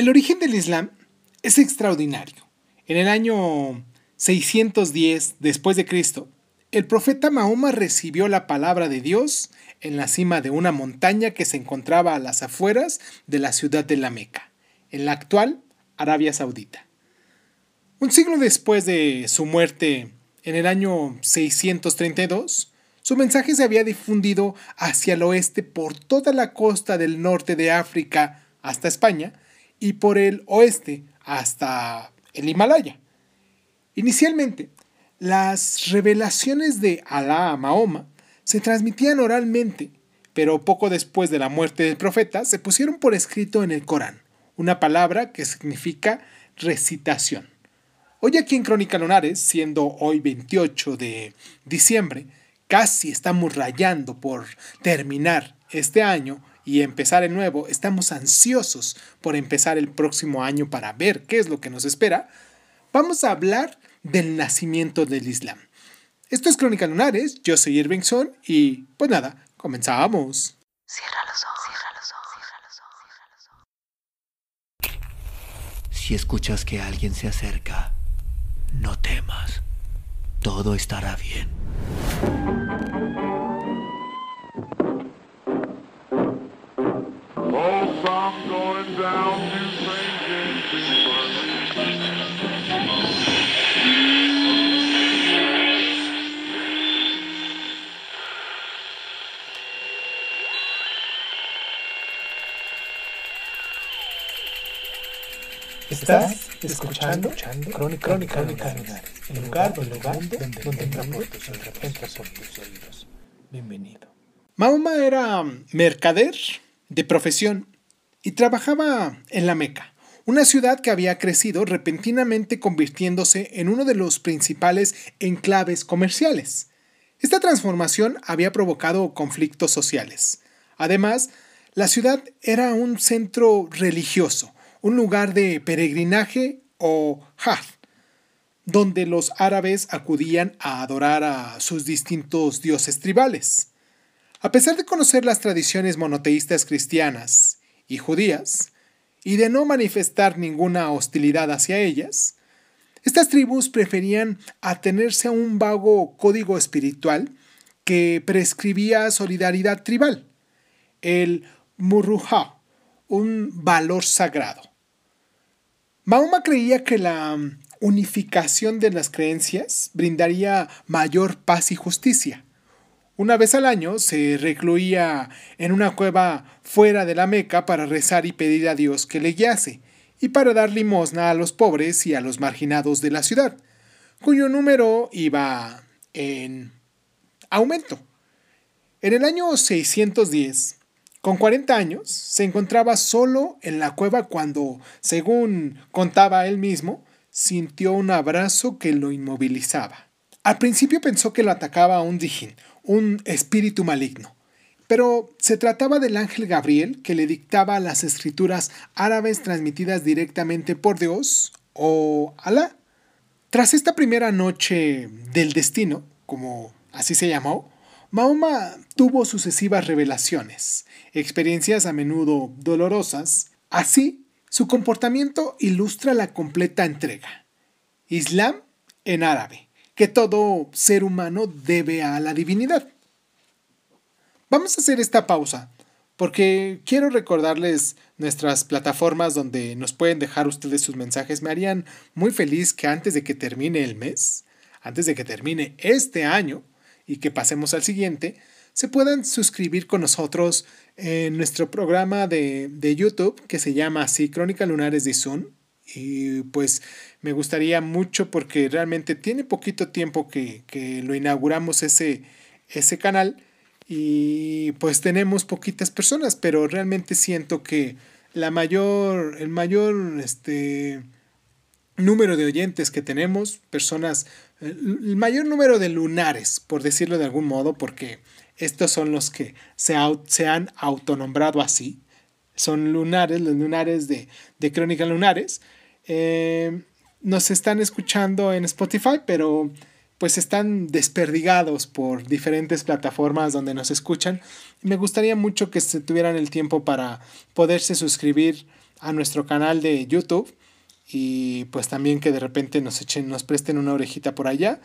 El origen del Islam es extraordinario. En el año 610 después de Cristo, el profeta Mahoma recibió la palabra de Dios en la cima de una montaña que se encontraba a las afueras de la ciudad de la Meca, en la actual Arabia Saudita. Un siglo después de su muerte, en el año 632, su mensaje se había difundido hacia el oeste por toda la costa del norte de África hasta España y por el oeste hasta el Himalaya. Inicialmente, las revelaciones de Alá a Mahoma se transmitían oralmente, pero poco después de la muerte del profeta se pusieron por escrito en el Corán, una palabra que significa recitación. Hoy aquí en Crónica Lunares, siendo hoy 28 de diciembre, casi estamos rayando por terminar este año y empezar el nuevo, estamos ansiosos por empezar el próximo año para ver qué es lo que nos espera, vamos a hablar del nacimiento del Islam. Esto es Crónica Lunares, yo soy Irvingson y pues nada, comenzamos. Cierra los ojos, cierra los ojos, cierra los ojos, cierra los ojos. Si escuchas que alguien se acerca, no temas. Todo estará bien. Estás escuchando, escuchando Crónica, Crónica, Crónica el lugar, el lugar donde, donde, donde entra por tus oídos. Bienvenido. Mahoma era mercader de profesión y trabajaba en la Meca, una ciudad que había crecido repentinamente convirtiéndose en uno de los principales enclaves comerciales. Esta transformación había provocado conflictos sociales. Además, la ciudad era un centro religioso, un lugar de peregrinaje o hajj, donde los árabes acudían a adorar a sus distintos dioses tribales. A pesar de conocer las tradiciones monoteístas cristianas y judías, y de no manifestar ninguna hostilidad hacia ellas, estas tribus preferían atenerse a un vago código espiritual que prescribía solidaridad tribal, el murruja, un valor sagrado. Mahoma creía que la unificación de las creencias brindaría mayor paz y justicia. Una vez al año se recluía en una cueva fuera de la Meca para rezar y pedir a Dios que le guiase, y para dar limosna a los pobres y a los marginados de la ciudad, cuyo número iba en aumento. En el año 610, con 40 años, se encontraba solo en la cueva cuando, según contaba él mismo, sintió un abrazo que lo inmovilizaba. Al principio pensó que lo atacaba un dijin, un espíritu maligno, pero se trataba del ángel Gabriel que le dictaba las escrituras árabes transmitidas directamente por Dios o Alá. Tras esta primera noche del destino, como así se llamó, Mahoma tuvo sucesivas revelaciones, experiencias a menudo dolorosas. Así, su comportamiento ilustra la completa entrega. Islam en árabe, que todo ser humano debe a la divinidad. Vamos a hacer esta pausa, porque quiero recordarles nuestras plataformas donde nos pueden dejar ustedes sus mensajes. Me harían muy feliz que antes de que termine el mes, antes de que termine este año, y que pasemos al siguiente, se puedan suscribir con nosotros en nuestro programa de, YouTube que se llama así Crónica Lunares de Zoom. Y pues me gustaría mucho porque realmente tiene poquito tiempo que, lo inauguramos ese, ese canal y pues tenemos poquitas personas, pero realmente siento que la mayor, el mayor este, número de oyentes que tenemos, personas el mayor número de lunares, por decirlo de algún modo, porque estos son los que se, han autonombrado así. Son lunares, los lunares de, de Crónica Lunares. Eh, nos están escuchando en Spotify, pero pues están desperdigados por diferentes plataformas donde nos escuchan. Me gustaría mucho que se tuvieran el tiempo para poderse suscribir a nuestro canal de YouTube y pues también que de repente nos echen, nos presten una orejita por allá.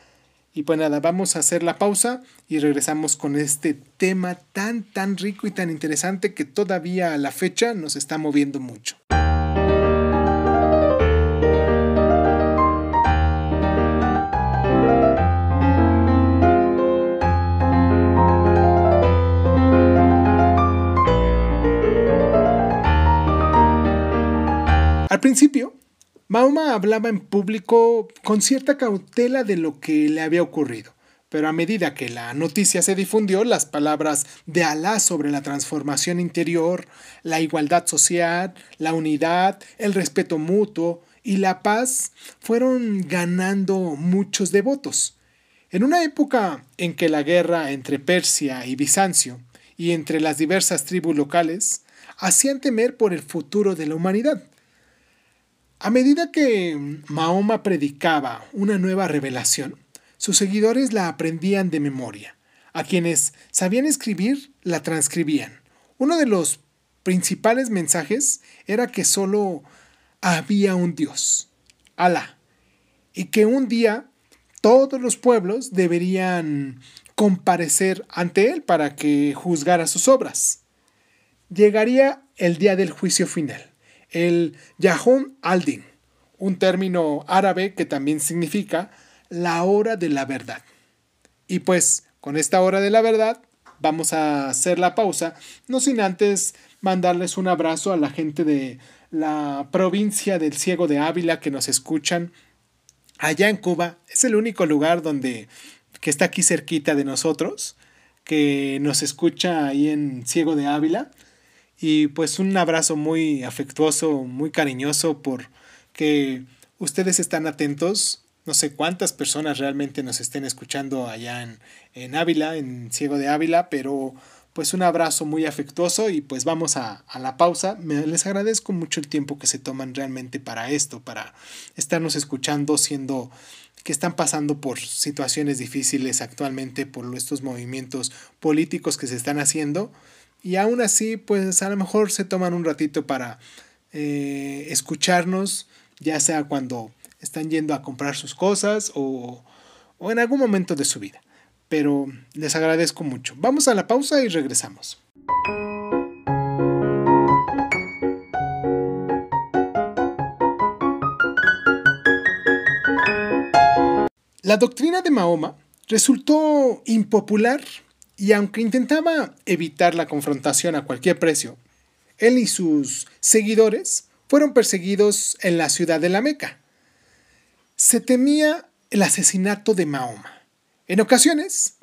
Y pues nada, vamos a hacer la pausa y regresamos con este tema tan, tan rico y tan interesante que todavía a la fecha nos está moviendo mucho. Al principio, Mahoma hablaba en público con cierta cautela de lo que le había ocurrido, pero a medida que la noticia se difundió, las palabras de Alá sobre la transformación interior, la igualdad social, la unidad, el respeto mutuo y la paz fueron ganando muchos devotos. En una época en que la guerra entre Persia y Bizancio y entre las diversas tribus locales hacían temer por el futuro de la humanidad, a medida que Mahoma predicaba una nueva revelación, sus seguidores la aprendían de memoria. A quienes sabían escribir, la transcribían. Uno de los principales mensajes era que solo había un Dios, Alá, y que un día todos los pueblos deberían comparecer ante él para que juzgara sus obras. Llegaría el día del juicio final el Yahum al-Din, un término árabe que también significa la hora de la verdad. Y pues con esta hora de la verdad vamos a hacer la pausa, no sin antes mandarles un abrazo a la gente de la provincia del Ciego de Ávila que nos escuchan allá en Cuba. Es el único lugar donde que está aquí cerquita de nosotros, que nos escucha ahí en Ciego de Ávila. Y pues un abrazo muy afectuoso, muy cariñoso por que ustedes están atentos. No sé cuántas personas realmente nos estén escuchando allá en, en Ávila, en Ciego de Ávila, pero pues un abrazo muy afectuoso y pues vamos a, a, la pausa. Me, les agradezco mucho el tiempo que se toman realmente para esto, para estarnos escuchando, siendo que están pasando por situaciones difíciles actualmente por estos movimientos políticos que se están haciendo. Y aún así, pues a lo mejor se toman un ratito para eh, escucharnos, ya sea cuando están yendo a comprar sus cosas o, o en algún momento de su vida. Pero les agradezco mucho. Vamos a la pausa y regresamos. La doctrina de Mahoma resultó impopular y aunque intentaba evitar la confrontación a cualquier precio, él y sus seguidores fueron perseguidos en la ciudad de la Meca. Se temía el asesinato de Mahoma. En ocasiones,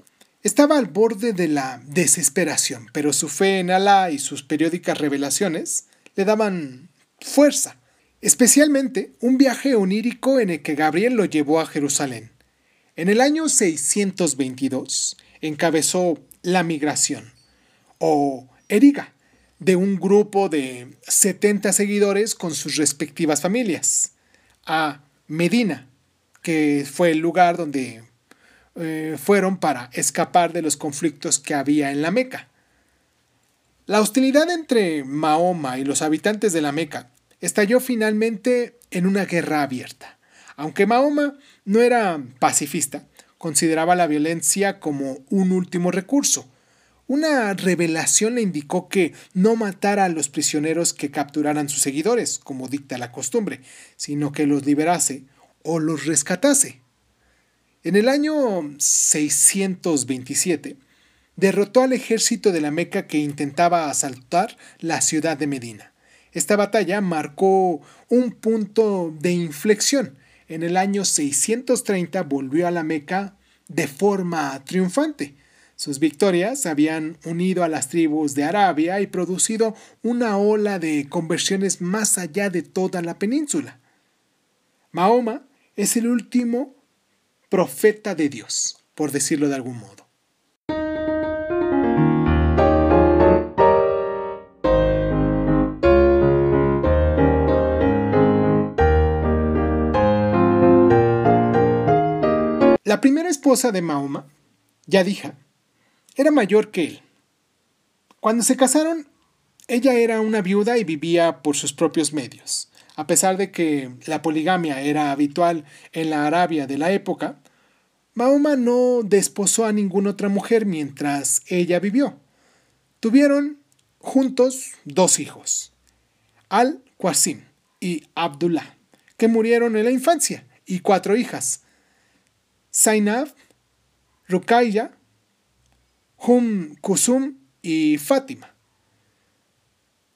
estaba al borde de la desesperación, pero su fe en Alá y sus periódicas revelaciones le daban fuerza, especialmente un viaje onírico en el que Gabriel lo llevó a Jerusalén. En el año 622, encabezó la migración, o Eriga, de un grupo de 70 seguidores con sus respectivas familias, a Medina, que fue el lugar donde eh, fueron para escapar de los conflictos que había en la Meca. La hostilidad entre Mahoma y los habitantes de la Meca estalló finalmente en una guerra abierta. Aunque Mahoma no era pacifista, consideraba la violencia como un último recurso. Una revelación le indicó que no matara a los prisioneros que capturaran sus seguidores, como dicta la costumbre, sino que los liberase o los rescatase. En el año 627, derrotó al ejército de la Meca que intentaba asaltar la ciudad de Medina. Esta batalla marcó un punto de inflexión en el año 630 volvió a la Meca de forma triunfante. Sus victorias habían unido a las tribus de Arabia y producido una ola de conversiones más allá de toda la península. Mahoma es el último profeta de Dios, por decirlo de algún modo. La primera esposa de Mahoma, Yadija, era mayor que él. Cuando se casaron, ella era una viuda y vivía por sus propios medios. A pesar de que la poligamia era habitual en la Arabia de la época, Mahoma no desposó a ninguna otra mujer mientras ella vivió. Tuvieron juntos dos hijos, Al-Qasim y Abdullah, que murieron en la infancia, y cuatro hijas, Zainab, Rukaya, Hum Kusum y Fátima.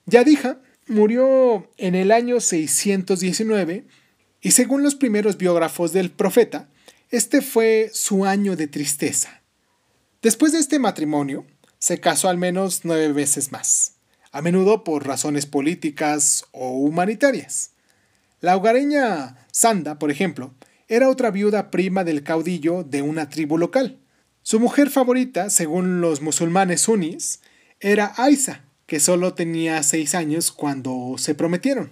Yadija murió en el año 619 y según los primeros biógrafos del profeta, este fue su año de tristeza. Después de este matrimonio, se casó al menos nueve veces más, a menudo por razones políticas o humanitarias. La hogareña Sanda, por ejemplo, era otra viuda prima del caudillo de una tribu local. Su mujer favorita, según los musulmanes sunnis, era Aisa, que solo tenía seis años cuando se prometieron.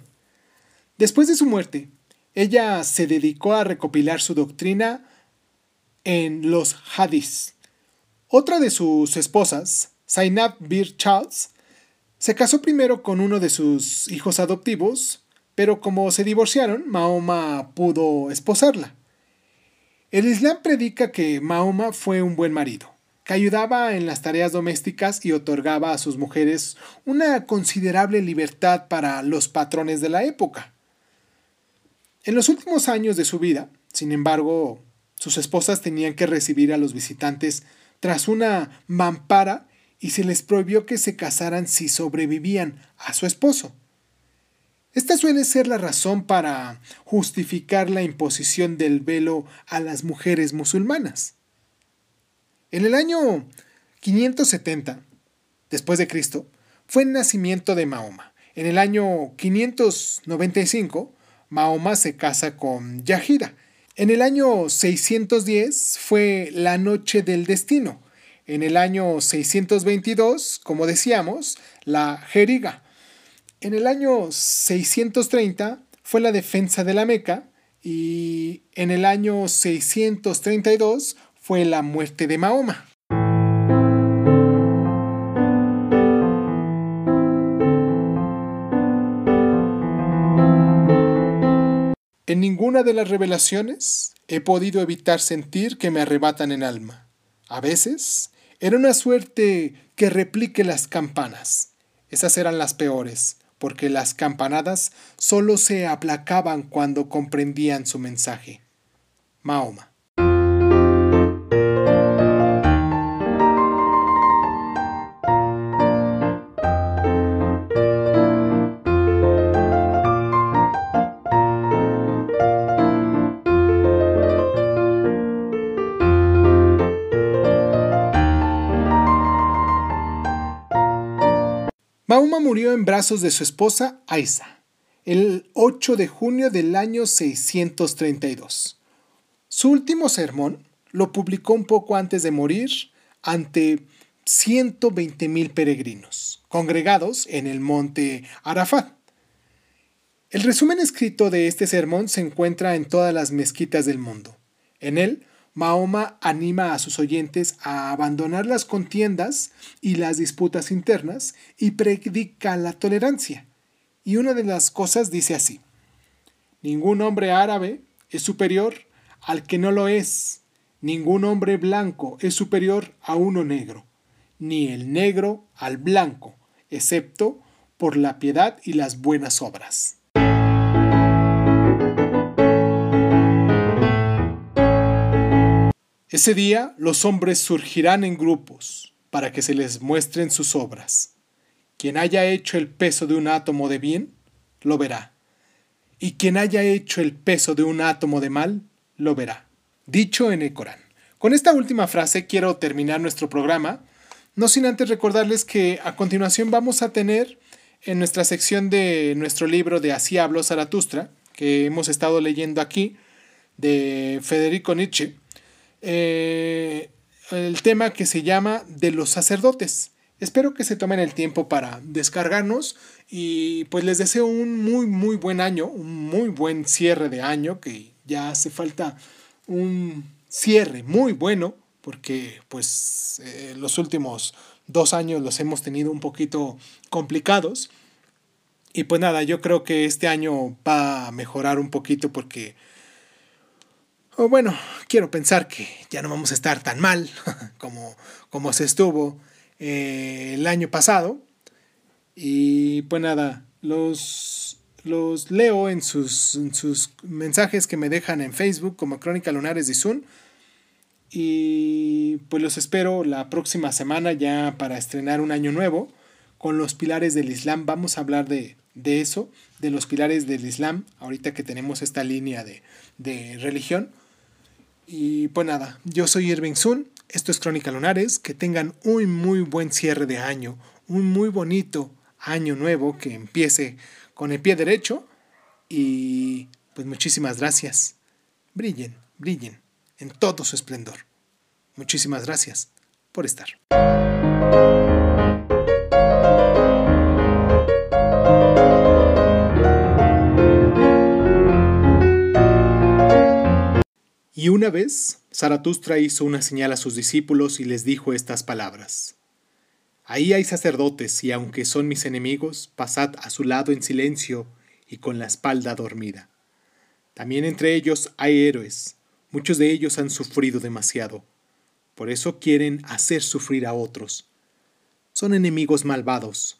Después de su muerte, ella se dedicó a recopilar su doctrina en los hadiths. Otra de sus esposas, Zainab Bir Charles, se casó primero con uno de sus hijos adoptivos, pero como se divorciaron, Mahoma pudo esposarla. El Islam predica que Mahoma fue un buen marido que ayudaba en las tareas domésticas y otorgaba a sus mujeres una considerable libertad para los patrones de la época. En los últimos años de su vida, sin embargo, sus esposas tenían que recibir a los visitantes tras una mampara y se les prohibió que se casaran si sobrevivían a su esposo. Esta suele ser la razón para justificar la imposición del velo a las mujeres musulmanas. En el año 570 después de Cristo fue el nacimiento de Mahoma. En el año 595 Mahoma se casa con Yahida. En el año 610 fue la noche del destino. En el año 622, como decíamos, la Jeriga. En el año 630 fue la defensa de la Meca y en el año 632 fue la muerte de Mahoma. En ninguna de las revelaciones he podido evitar sentir que me arrebatan en alma. A veces era una suerte que replique las campanas. Esas eran las peores, porque las campanadas solo se aplacaban cuando comprendían su mensaje. Mahoma. De su esposa Aisa el 8 de junio del año 632. Su último sermón lo publicó un poco antes de morir ante 120.000 peregrinos, congregados en el monte Arafat. El resumen escrito de este sermón se encuentra en todas las mezquitas del mundo. En él, Mahoma anima a sus oyentes a abandonar las contiendas y las disputas internas y predica la tolerancia. Y una de las cosas dice así, ningún hombre árabe es superior al que no lo es, ningún hombre blanco es superior a uno negro, ni el negro al blanco, excepto por la piedad y las buenas obras. Ese día los hombres surgirán en grupos para que se les muestren sus obras. Quien haya hecho el peso de un átomo de bien, lo verá. Y quien haya hecho el peso de un átomo de mal, lo verá. Dicho en el Corán. Con esta última frase quiero terminar nuestro programa, no sin antes recordarles que a continuación vamos a tener en nuestra sección de nuestro libro de Así habló Zaratustra, que hemos estado leyendo aquí, de Federico Nietzsche, eh, el tema que se llama de los sacerdotes. Espero que se tomen el tiempo para descargarnos y pues les deseo un muy muy buen año, un muy buen cierre de año, que ya hace falta un cierre muy bueno porque pues eh, los últimos dos años los hemos tenido un poquito complicados. Y pues nada, yo creo que este año va a mejorar un poquito porque, o bueno, quiero pensar que ya no vamos a estar tan mal como, como se estuvo eh, el año pasado. Y pues nada, los, los leo en sus, sus mensajes que me dejan en Facebook como Crónica Lunares de Zoom. Y pues los espero la próxima semana ya para estrenar un año nuevo con los pilares del Islam. Vamos a hablar de, de eso, de los pilares del Islam, ahorita que tenemos esta línea de, de religión. Y pues nada, yo soy Irving Sun, esto es Crónica Lunares, que tengan un muy buen cierre de año, un muy bonito año nuevo que empiece con el pie derecho y pues muchísimas gracias. Brillen, brillen en todo su esplendor. Muchísimas gracias por estar. Y una vez, Zaratustra hizo una señal a sus discípulos y les dijo estas palabras. Ahí hay sacerdotes, y aunque son mis enemigos, pasad a su lado en silencio y con la espalda dormida. También entre ellos hay héroes, muchos de ellos han sufrido demasiado, por eso quieren hacer sufrir a otros. Son enemigos malvados.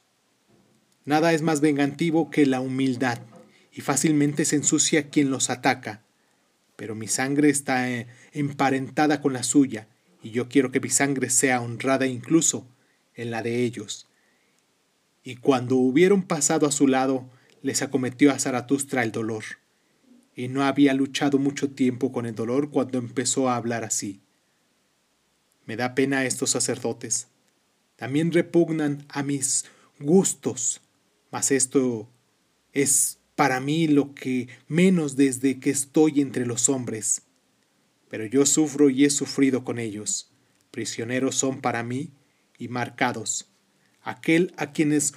Nada es más vengativo que la humildad, y fácilmente se ensucia quien los ataca pero mi sangre está eh, emparentada con la suya, y yo quiero que mi sangre sea honrada incluso en la de ellos. Y cuando hubieron pasado a su lado, les acometió a Zaratustra el dolor, y no había luchado mucho tiempo con el dolor cuando empezó a hablar así. Me da pena estos sacerdotes. También repugnan a mis gustos, mas esto es para mí lo que menos desde que estoy entre los hombres. Pero yo sufro y he sufrido con ellos. Prisioneros son para mí y marcados. Aquel a quienes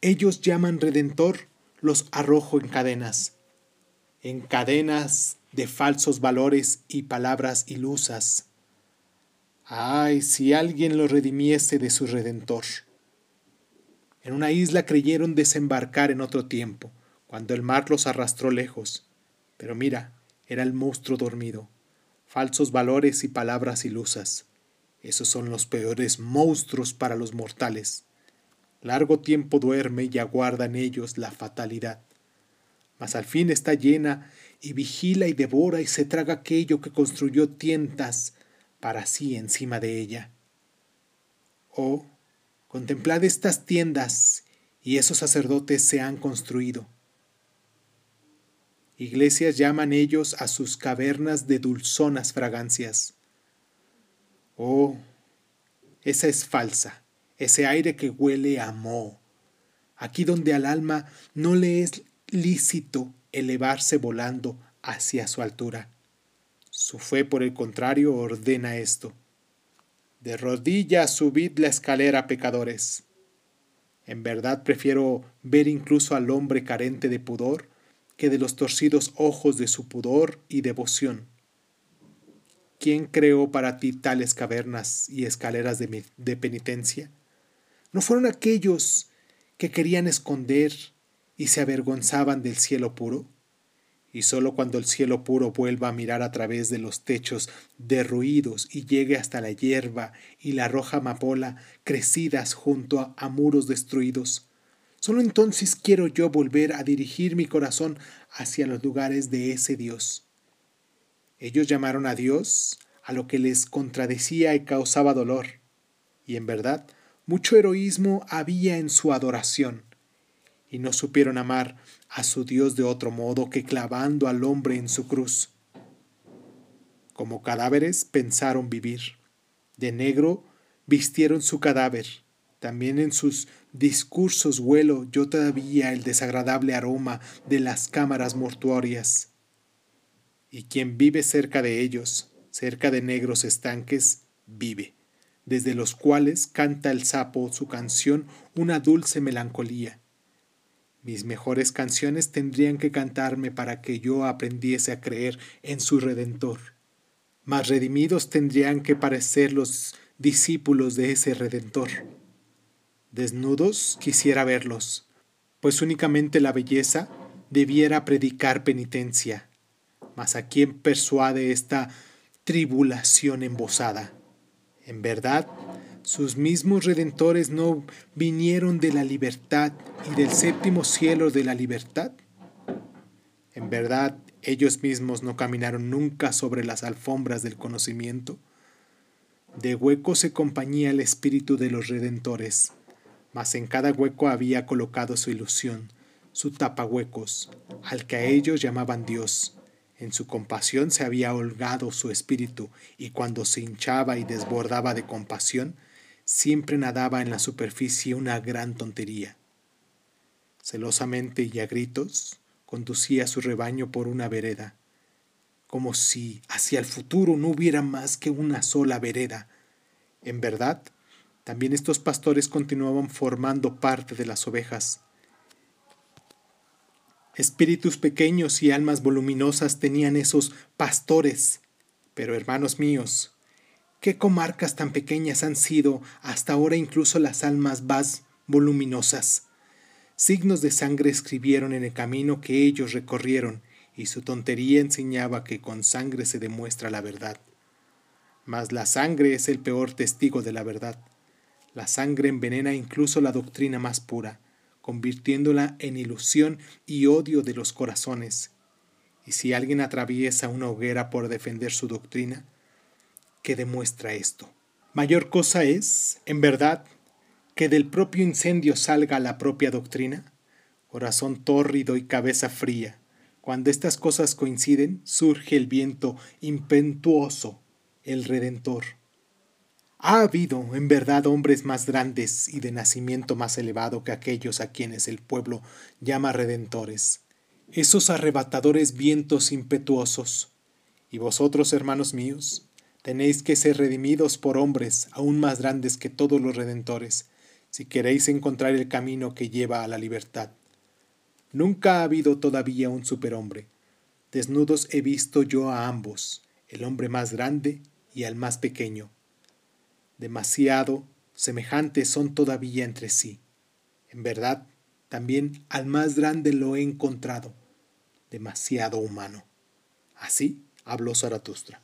ellos llaman redentor, los arrojo en cadenas, en cadenas de falsos valores y palabras ilusas. Ay, si alguien lo redimiese de su redentor. En una isla creyeron desembarcar en otro tiempo cuando el mar los arrastró lejos. Pero mira, era el monstruo dormido. Falsos valores y palabras ilusas. Esos son los peores monstruos para los mortales. Largo tiempo duerme y aguarda en ellos la fatalidad. Mas al fin está llena y vigila y devora y se traga aquello que construyó tientas para sí encima de ella. Oh, contemplad estas tiendas y esos sacerdotes se han construido. Iglesias llaman ellos a sus cavernas de dulzonas fragancias. Oh, esa es falsa, ese aire que huele a moho, aquí donde al alma no le es lícito elevarse volando hacia su altura. Su fe, por el contrario, ordena esto. De rodillas subid la escalera, pecadores. En verdad prefiero ver incluso al hombre carente de pudor que de los torcidos ojos de su pudor y devoción. ¿Quién creó para ti tales cavernas y escaleras de, penitencia? ¿No fueron aquellos que querían esconder y se avergonzaban del cielo puro? Y sólo cuando el cielo puro vuelva a mirar a través de los techos derruidos y llegue hasta la hierba y la roja amapola crecidas junto a muros destruidos, Solo entonces quiero yo volver a dirigir mi corazón hacia los lugares de ese Dios. Ellos llamaron a Dios a lo que les contradecía y causaba dolor, y en verdad mucho heroísmo había en su adoración, y no supieron amar a su Dios de otro modo que clavando al hombre en su cruz. Como cadáveres pensaron vivir, de negro vistieron su cadáver, también en sus discursos huelo yo todavía el desagradable aroma de las cámaras mortuorias. Y quien vive cerca de ellos, cerca de negros estanques, vive, desde los cuales canta el sapo su canción una dulce melancolía. Mis mejores canciones tendrían que cantarme para que yo aprendiese a creer en su Redentor. Mas redimidos tendrían que parecer los discípulos de ese Redentor Desnudos quisiera verlos, pues únicamente la belleza debiera predicar penitencia. Mas a quién persuade esta tribulación embosada. En verdad, sus mismos redentores no vinieron de la libertad y del séptimo cielo de la libertad. En verdad, ellos mismos no caminaron nunca sobre las alfombras del conocimiento. De hueco se compañía el espíritu de los redentores, mas en cada hueco había colocado su ilusión, su tapahuecos, al que a ellos llamaban Dios. En su compasión se había holgado su espíritu, y cuando se hinchaba y desbordaba de compasión, siempre nadaba en la superficie una gran tontería. Celosamente y a gritos, conducía a su rebaño por una vereda, como si hacia el futuro no hubiera más que una sola vereda. En verdad, también estos pastores continuaban formando parte de las ovejas. Espíritus pequeños y almas voluminosas tenían esos pastores. Pero hermanos míos, ¿qué comarcas tan pequeñas han sido hasta ahora incluso las almas más voluminosas? Signos de sangre escribieron en el camino que ellos recorrieron, y su tontería enseñaba que con sangre se demuestra la verdad. Mas la sangre es el peor testigo de la verdad. La sangre envenena incluso la doctrina más pura, convirtiéndola en ilusión y odio de los corazones. Y si alguien atraviesa una hoguera por defender su doctrina, ¿qué demuestra esto? Mayor cosa es, en verdad, que del propio incendio salga la propia doctrina? Corazón tórrido y cabeza fría. Cuando estas cosas coinciden, surge el viento impetuoso, el Redentor. Ha habido, en verdad, hombres más grandes y de nacimiento más elevado que aquellos a quienes el pueblo llama redentores, esos arrebatadores vientos impetuosos. Y vosotros, hermanos míos, tenéis que ser redimidos por hombres aún más grandes que todos los redentores, si queréis encontrar el camino que lleva a la libertad. Nunca ha habido todavía un superhombre. Desnudos he visto yo a ambos, el hombre más grande y al más pequeño. Demasiado semejantes son todavía entre sí. En verdad, también al más grande lo he encontrado, demasiado humano. Así habló Zaratustra.